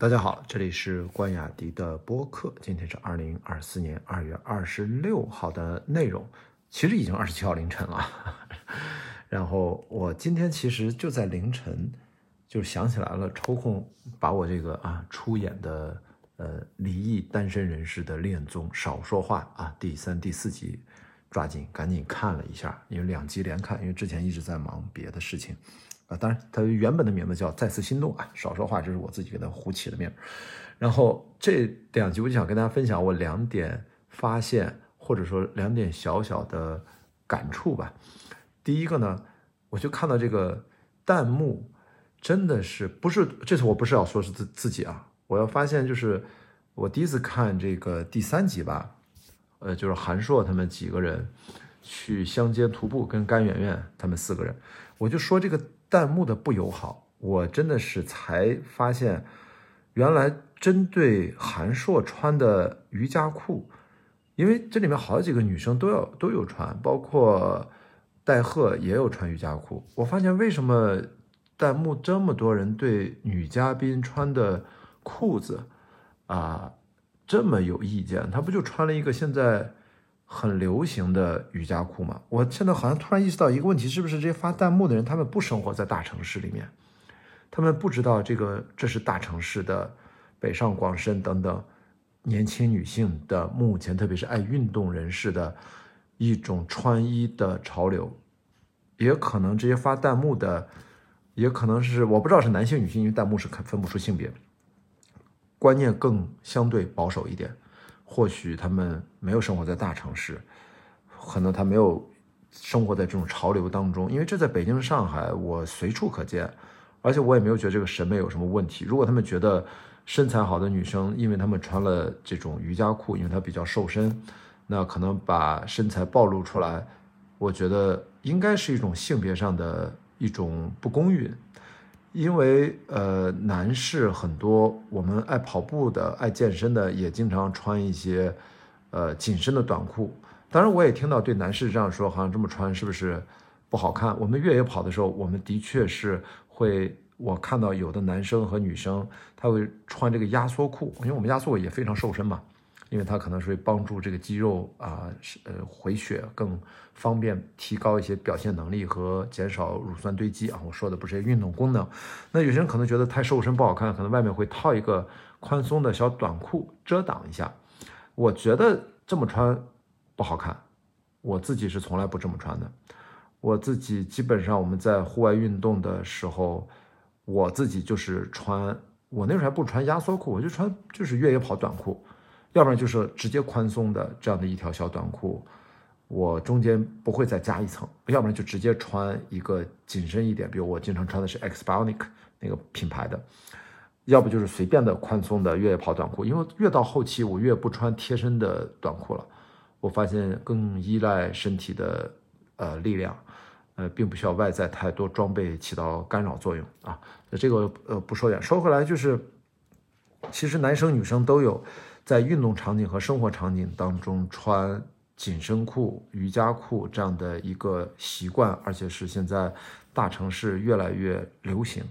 大家好，这里是关雅迪的播客。今天是二零二四年二月二十六号的内容，其实已经二十七号凌晨了。然后我今天其实就在凌晨就想起来了，抽空把我这个啊出演的呃离异单身人士的恋综《少说话》啊第三、第四集抓紧赶紧看了一下，因为两集连看，因为之前一直在忙别的事情。啊，当然，它原本的名字叫《再次心动》啊，少说话，这是我自己给它胡起的名。然后这两集我就想跟大家分享我两点发现，或者说两点小小的感触吧。第一个呢，我就看到这个弹幕真的是不是，这次我不是要说是自自己啊，我要发现就是我第一次看这个第三集吧，呃，就是韩硕他们几个人去乡间徒步，跟甘圆圆他们四个人，我就说这个。弹幕的不友好，我真的是才发现，原来针对韩硕穿的瑜伽裤，因为这里面好几个女生都要都有穿，包括戴赫也有穿瑜伽裤。我发现为什么弹幕这么多人对女嘉宾穿的裤子啊这么有意见？他不就穿了一个现在？很流行的瑜伽裤吗，我现在好像突然意识到一个问题，是不是这些发弹幕的人，他们不生活在大城市里面，他们不知道这个这是大城市的北上广深等等年轻女性的目前，特别是爱运动人士的一种穿衣的潮流，也可能这些发弹幕的，也可能是我不知道是男性女性，因为弹幕是分分不出性别，观念更相对保守一点。或许他们没有生活在大城市，可能他没有生活在这种潮流当中，因为这在北京、上海我随处可见，而且我也没有觉得这个审美有什么问题。如果他们觉得身材好的女生，因为他们穿了这种瑜伽裤，因为它比较瘦身，那可能把身材暴露出来，我觉得应该是一种性别上的一种不公允。因为呃，男士很多，我们爱跑步的、爱健身的，也经常穿一些呃紧身的短裤。当然，我也听到对男士这样说，好像这么穿是不是不好看？我们越野跑的时候，我们的确是会，我看到有的男生和女生他会穿这个压缩裤，因为我们压缩也非常瘦身嘛。因为它可能是帮助这个肌肉啊，呃，回血更方便，提高一些表现能力和减少乳酸堆积啊。我说的不是运动功能。那有些人可能觉得太瘦身不好看，可能外面会套一个宽松的小短裤遮挡一下。我觉得这么穿不好看，我自己是从来不这么穿的。我自己基本上我们在户外运动的时候，我自己就是穿，我那时候还不穿压缩裤，我就穿就是越野跑短裤。要不然就是直接宽松的这样的一条小短裤，我中间不会再加一层；要不然就直接穿一个紧身一点，比如我经常穿的是 X Bionic 那个品牌的；要不就是随便的宽松的越野跑短裤。因为越到后期，我越不穿贴身的短裤了，我发现更依赖身体的呃力量，呃，并不需要外在太多装备起到干扰作用啊。那这个呃不说远，说回来就是，其实男生女生都有。在运动场景和生活场景当中穿紧身裤、瑜伽裤这样的一个习惯，而且是现在大城市越来越流行。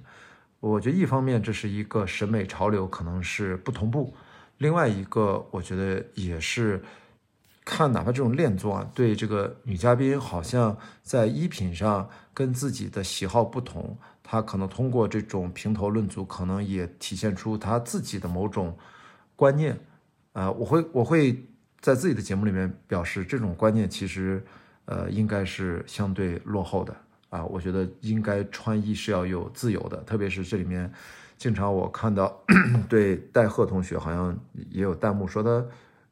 我觉得一方面这是一个审美潮流，可能是不同步；另外一个，我觉得也是看哪怕这种恋综啊，对这个女嘉宾好像在衣品上跟自己的喜好不同，她可能通过这种评头论足，可能也体现出她自己的某种观念。啊，我会我会在自己的节目里面表示，这种观念其实，呃，应该是相对落后的啊。我觉得应该穿衣是要有自由的，特别是这里面，经常我看到 对戴赫同学好像也有弹幕说他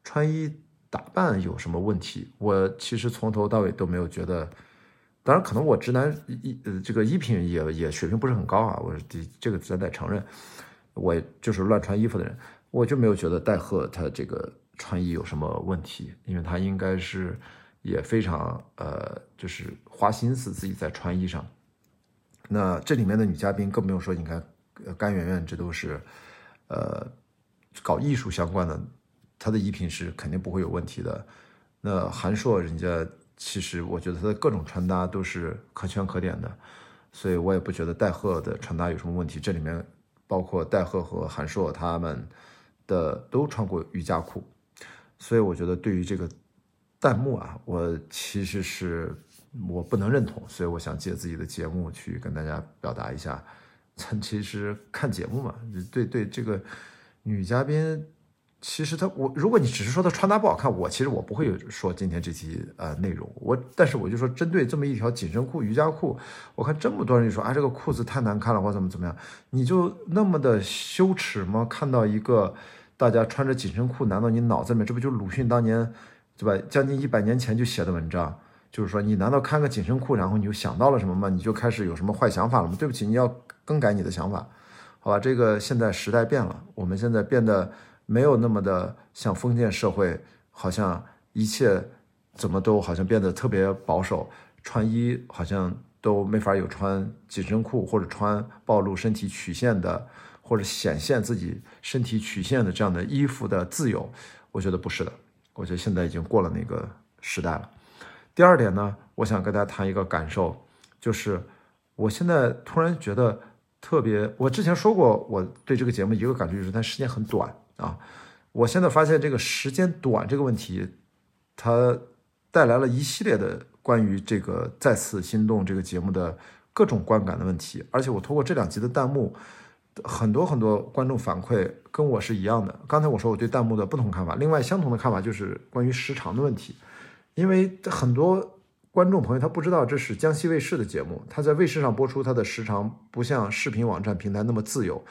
穿衣打扮有什么问题。我其实从头到尾都没有觉得，当然可能我直男衣呃这个衣品也也水平不是很高啊，我这这个咱得承认，我就是乱穿衣服的人。我就没有觉得戴赫他这个穿衣有什么问题，因为他应该是也非常呃，就是花心思自己在穿衣上。那这里面的女嘉宾更不用说，你看甘圆圆，这都是呃搞艺术相关的，她的衣品是肯定不会有问题的。那韩硕人家其实我觉得他的各种穿搭都是可圈可点的，所以我也不觉得戴赫的穿搭有什么问题。这里面包括戴赫和韩硕他们的都穿过瑜伽裤，所以我觉得对于这个弹幕啊，我其实是我不能认同，所以我想借自己的节目去跟大家表达一下。其实看节目嘛，对对，这个女嘉宾。其实他我，如果你只是说他穿搭不好看，我其实我不会说今天这期呃内容。我但是我就说针对这么一条紧身裤、瑜伽裤，我看这么多人就说啊这个裤子太难看了，或怎么怎么样，你就那么的羞耻吗？看到一个大家穿着紧身裤，难道你脑子里面这不就鲁迅当年对吧？将近一百年前就写的文章，就是说你难道看个紧身裤，然后你就想到了什么吗？你就开始有什么坏想法了吗？对不起，你要更改你的想法，好吧？这个现在时代变了，我们现在变得。没有那么的像封建社会，好像一切怎么都好像变得特别保守，穿衣好像都没法有穿紧身裤或者穿暴露身体曲线的，或者显现自己身体曲线的这样的衣服的自由。我觉得不是的，我觉得现在已经过了那个时代了。第二点呢，我想跟大家谈一个感受，就是我现在突然觉得特别，我之前说过我对这个节目一个感觉就是它时间很短。啊，我现在发现这个时间短这个问题，它带来了一系列的关于这个再次心动这个节目的各种观感的问题。而且我通过这两集的弹幕，很多很多观众反馈跟我是一样的。刚才我说我对弹幕的不同看法，另外相同的看法就是关于时长的问题，因为很多观众朋友他不知道这是江西卫视的节目，他在卫视上播出，它的时长不像视频网站平台那么自由。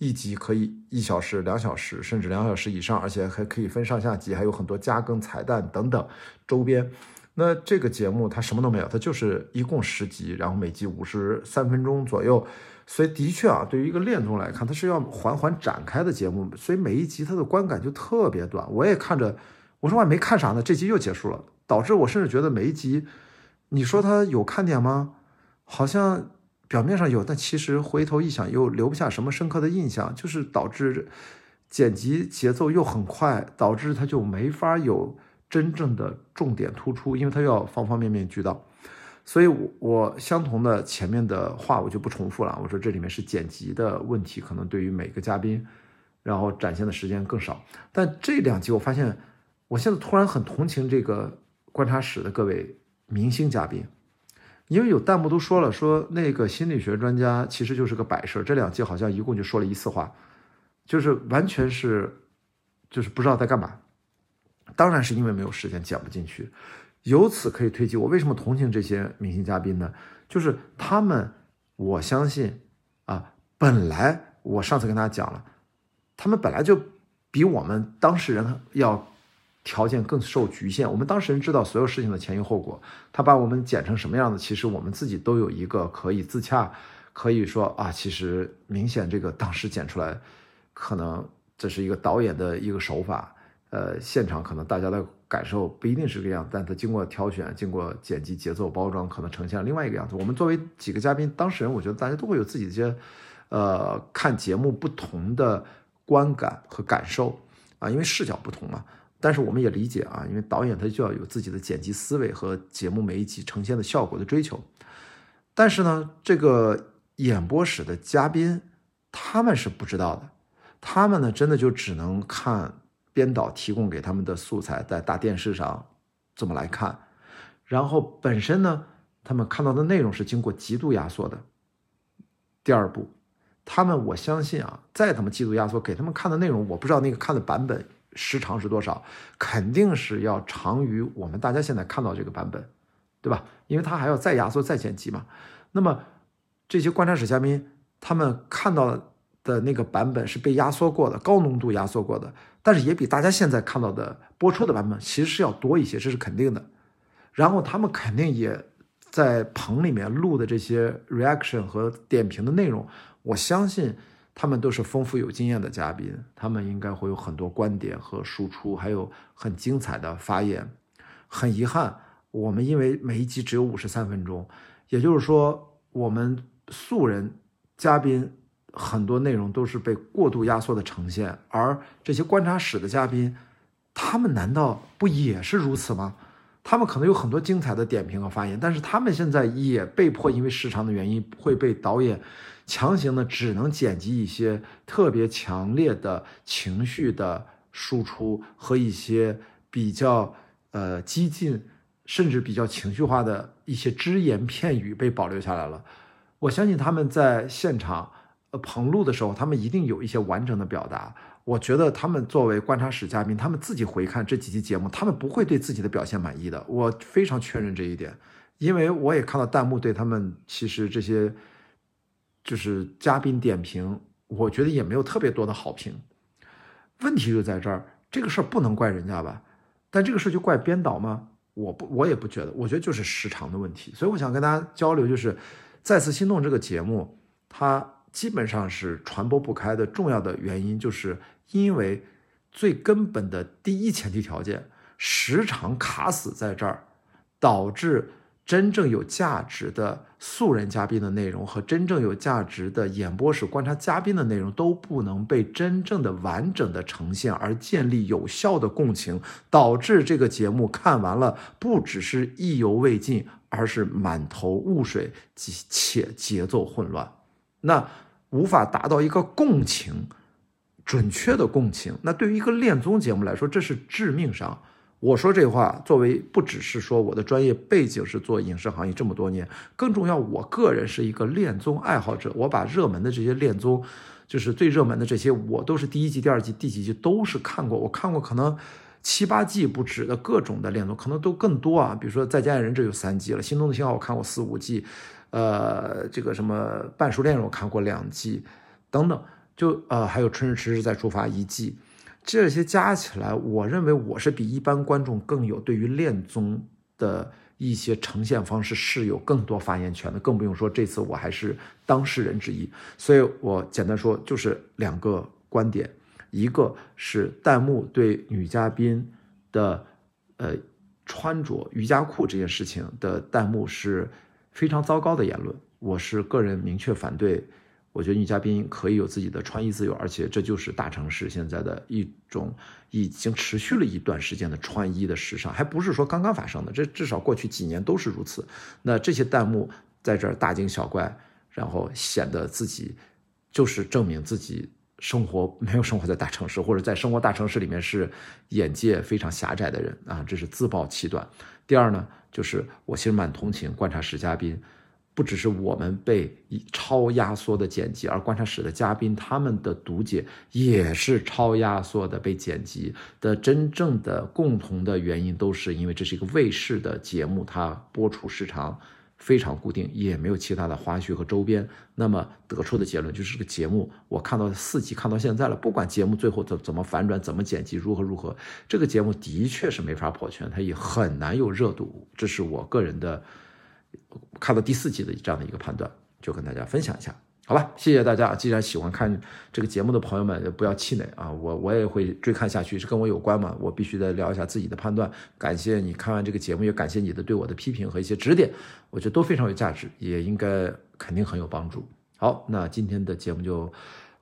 一集可以一小时、两小时，甚至两小时以上，而且还可以分上下集，还有很多加更、彩蛋等等周边。那这个节目它什么都没有，它就是一共十集，然后每集五十三分钟左右。所以的确啊，对于一个恋综来看，它是要缓缓展开的节目，所以每一集它的观感就特别短。我也看着，我说我还没看啥呢，这集又结束了，导致我甚至觉得每一集，你说它有看点吗？好像。表面上有，但其实回头一想又留不下什么深刻的印象，就是导致剪辑节奏又很快，导致它就没法有真正的重点突出，因为它要方方面面俱到。所以，我我相同的前面的话我就不重复了。我说这里面是剪辑的问题，可能对于每个嘉宾，然后展现的时间更少。但这两集我发现，我现在突然很同情这个观察室的各位明星嘉宾。因为有弹幕都说了，说那个心理学专家其实就是个摆设。这两集好像一共就说了一次话，就是完全是，就是不知道在干嘛。当然是因为没有时间剪不进去。由此可以推及我为什么同情这些明星嘉宾呢？就是他们，我相信啊，本来我上次跟大家讲了，他们本来就比我们当事人要。条件更受局限。我们当事人知道所有事情的前因后果，他把我们剪成什么样子，其实我们自己都有一个可以自洽，可以说啊，其实明显这个当时剪出来，可能这是一个导演的一个手法，呃，现场可能大家的感受不一定是这个样，但他经过挑选、经过剪辑、节奏、包装，可能呈现了另外一个样子。我们作为几个嘉宾、当事人，我觉得大家都会有自己一些，呃，看节目不同的观感和感受啊，因为视角不同嘛。但是我们也理解啊，因为导演他就要有自己的剪辑思维和节目每一集呈现的效果的追求。但是呢，这个演播室的嘉宾他们是不知道的，他们呢真的就只能看编导提供给他们的素材，在大电视上这么来看。然后本身呢，他们看到的内容是经过极度压缩的。第二步，他们我相信啊，再他妈极度压缩给他们看的内容，我不知道那个看的版本。时长是多少？肯定是要长于我们大家现在看到这个版本，对吧？因为它还要再压缩、再剪辑嘛。那么这些观察室嘉宾他们看到的那个版本是被压缩过的、高浓度压缩过的，但是也比大家现在看到的播出的版本其实是要多一些，这是肯定的。然后他们肯定也在棚里面录的这些 reaction 和点评的内容，我相信。他们都是丰富有经验的嘉宾，他们应该会有很多观点和输出，还有很精彩的发言。很遗憾，我们因为每一集只有五十三分钟，也就是说，我们素人嘉宾很多内容都是被过度压缩的呈现，而这些观察室的嘉宾，他们难道不也是如此吗？他们可能有很多精彩的点评和发言，但是他们现在也被迫因为时长的原因会被导演。强行的只能剪辑一些特别强烈的情绪的输出和一些比较呃激进，甚至比较情绪化的一些只言片语被保留下来了。我相信他们在现场呃棚录的时候，他们一定有一些完整的表达。我觉得他们作为观察室嘉宾，他们自己回看这几期节目，他们不会对自己的表现满意的。我非常确认这一点，因为我也看到弹幕对他们其实这些就是嘉宾点评，我觉得也没有特别多的好评。问题就在这儿，这个事儿不能怪人家吧？但这个事儿就怪编导吗？我不，我也不觉得。我觉得就是时长的问题。所以我想跟大家交流，就是《再次心动》这个节目，它。基本上是传播不开的重要的原因，就是因为最根本的第一前提条件，时长卡死在这儿，导致真正有价值的素人嘉宾的内容和真正有价值的演播室观察嘉宾的内容都不能被真正的完整的呈现，而建立有效的共情，导致这个节目看完了不只是意犹未尽，而是满头雾水及且节奏混乱。那无法达到一个共情，准确的共情。那对于一个恋综节目来说，这是致命伤。我说这话，作为不只是说我的专业背景是做影视行业这么多年，更重要，我个人是一个恋综爱好者。我把热门的这些恋综，就是最热门的这些，我都是第一季、第二季、第几季都是看过。我看过可能七八季不止的各种的恋综，可能都更多啊。比如说《再见爱人》，这有三季了，《心动的信号》我看过四五季。呃，这个什么半熟恋人我看过两季，等等，就呃还有春日迟迟再出发一季，这些加起来，我认为我是比一般观众更有对于恋综的一些呈现方式是有更多发言权的，更不用说这次我还是当事人之一，所以我简单说就是两个观点，一个是弹幕对女嘉宾的呃穿着瑜伽裤这件事情的弹幕是。非常糟糕的言论，我是个人明确反对。我觉得女嘉宾可以有自己的穿衣自由，而且这就是大城市现在的一种已经持续了一段时间的穿衣的时尚，还不是说刚刚发生的，这至少过去几年都是如此。那这些弹幕在这儿大惊小怪，然后显得自己就是证明自己生活没有生活在大城市，或者在生活大城市里面是眼界非常狭窄的人啊，这是自暴其短。第二呢？就是我其实蛮同情观察室嘉宾，不只是我们被超压缩的剪辑，而观察室的嘉宾他们的读解也是超压缩的被剪辑的。真正的共同的原因都是因为这是一个卫视的节目，它播出时长。非常固定，也没有其他的花絮和周边。那么得出的结论就是这个节目，我看到四集看到现在了，不管节目最后怎怎么反转、怎么剪辑、如何如何，这个节目的确是没法破圈，它也很难有热度。这是我个人的看到第四集的这样的一个判断，就跟大家分享一下。好吧，谢谢大家。既然喜欢看这个节目的朋友们，不要气馁啊！我我也会追看下去，是跟我有关嘛？我必须得聊一下自己的判断。感谢你看完这个节目，也感谢你的对我的批评和一些指点，我觉得都非常有价值，也应该肯定很有帮助。好，那今天的节目就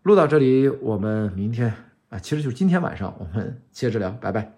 录到这里，我们明天啊，其实就是今天晚上，我们接着聊，拜拜。